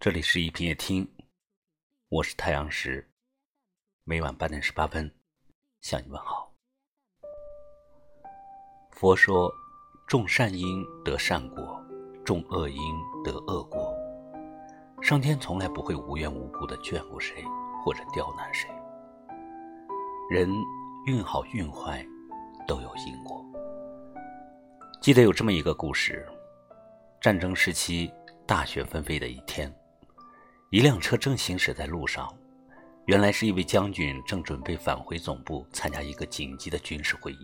这里是一品夜听，我是太阳石，每晚八点十八分向你问好。佛说，种善因得善果，种恶因得恶果。上天从来不会无缘无故的眷顾谁或者刁难谁。人运好运坏都有因果。记得有这么一个故事：战争时期，大雪纷飞的一天。一辆车正行驶在路上，原来是一位将军正准备返回总部参加一个紧急的军事会议。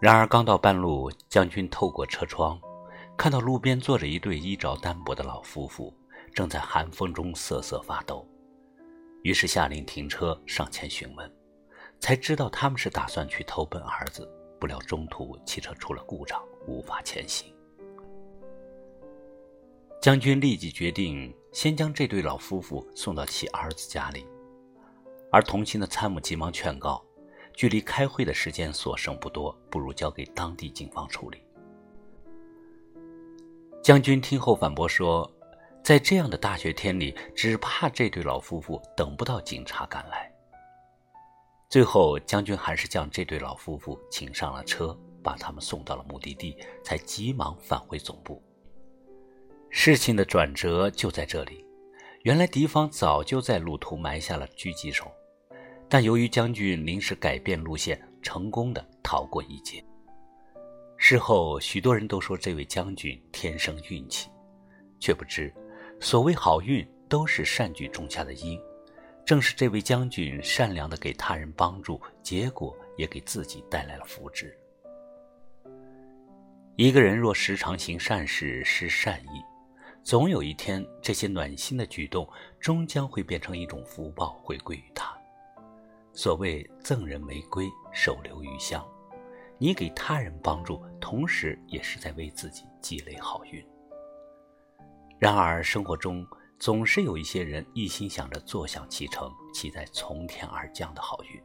然而刚到半路，将军透过车窗，看到路边坐着一对衣着单薄的老夫妇，正在寒风中瑟瑟发抖。于是下令停车，上前询问，才知道他们是打算去投奔儿子，不料中途汽车出了故障，无法前行。将军立即决定先将这对老夫妇送到其儿子家里，而同行的参谋急忙劝告：距离开会的时间所剩不多，不如交给当地警方处理。将军听后反驳说：“在这样的大雪天里，只怕这对老夫妇等不到警察赶来。”最后，将军还是将这对老夫妇请上了车，把他们送到了目的地，才急忙返回总部。事情的转折就在这里，原来敌方早就在路途埋下了狙击手，但由于将军临时改变路线，成功的逃过一劫。事后，许多人都说这位将军天生运气，却不知，所谓好运都是善举种下的因，正是这位将军善良的给他人帮助，结果也给自己带来了福祉。一个人若时常行善事，施善意。总有一天，这些暖心的举动终将会变成一种福报，回归于他。所谓赠人玫瑰，手留余香，你给他人帮助，同时也是在为自己积累好运。然而，生活中总是有一些人一心想着坐享其成，期待从天而降的好运。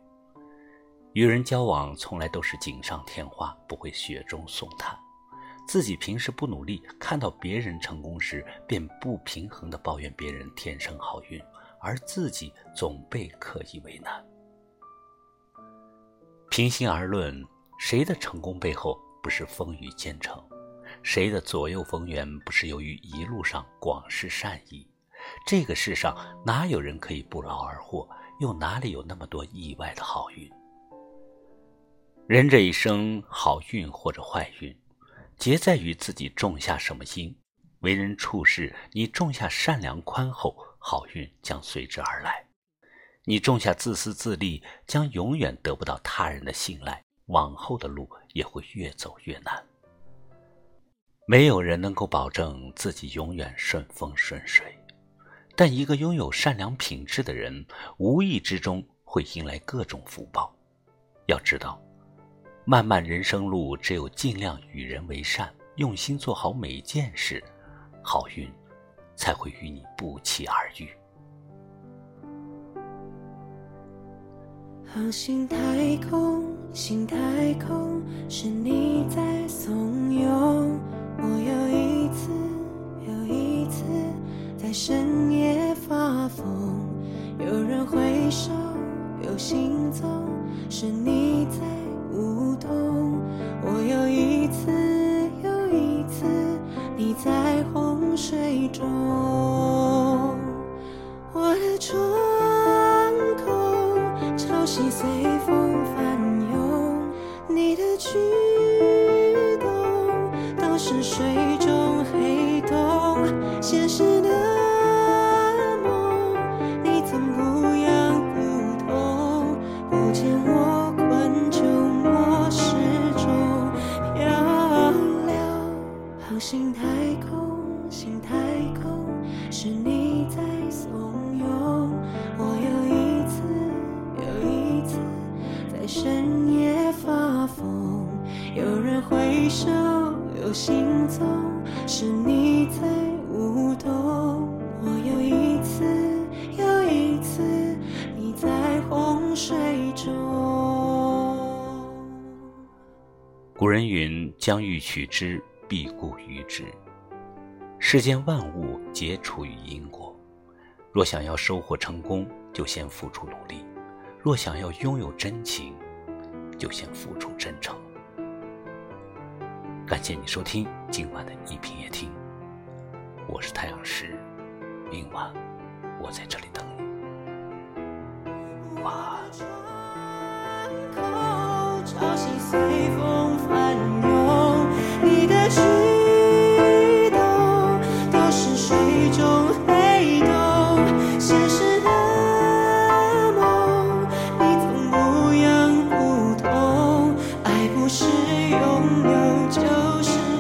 与人交往，从来都是锦上添花，不会雪中送炭。自己平时不努力，看到别人成功时，便不平衡地抱怨别人天生好运，而自己总被刻意为难。平心而论，谁的成功背后不是风雨兼程？谁的左右逢源不是由于一路上广施善意？这个世上哪有人可以不劳而获？又哪里有那么多意外的好运？人这一生，好运或者坏运。皆在于自己种下什么因，为人处事，你种下善良宽厚，好运将随之而来；你种下自私自利，将永远得不到他人的信赖，往后的路也会越走越难。没有人能够保证自己永远顺风顺水，但一个拥有善良品质的人，无意之中会迎来各种福报。要知道。漫漫人生路，只有尽量与人为善，用心做好每件事，好运才会与你不期而遇。好心太空，心太空，是你在怂恿我又一次又一次在深夜发疯。有人挥手，有行踪，是你中，我的窗口潮汐随风翻涌，你的举动都是水中黑洞，现实古人云：“将欲取之。”必固于之。世间万物皆出于因果，若想要收获成功，就先付出努力；若想要拥有真情，就先付出真诚。感谢你收听今晚的一品夜听，我是太阳石，明晚我在这里等你，晚安。是拥有就是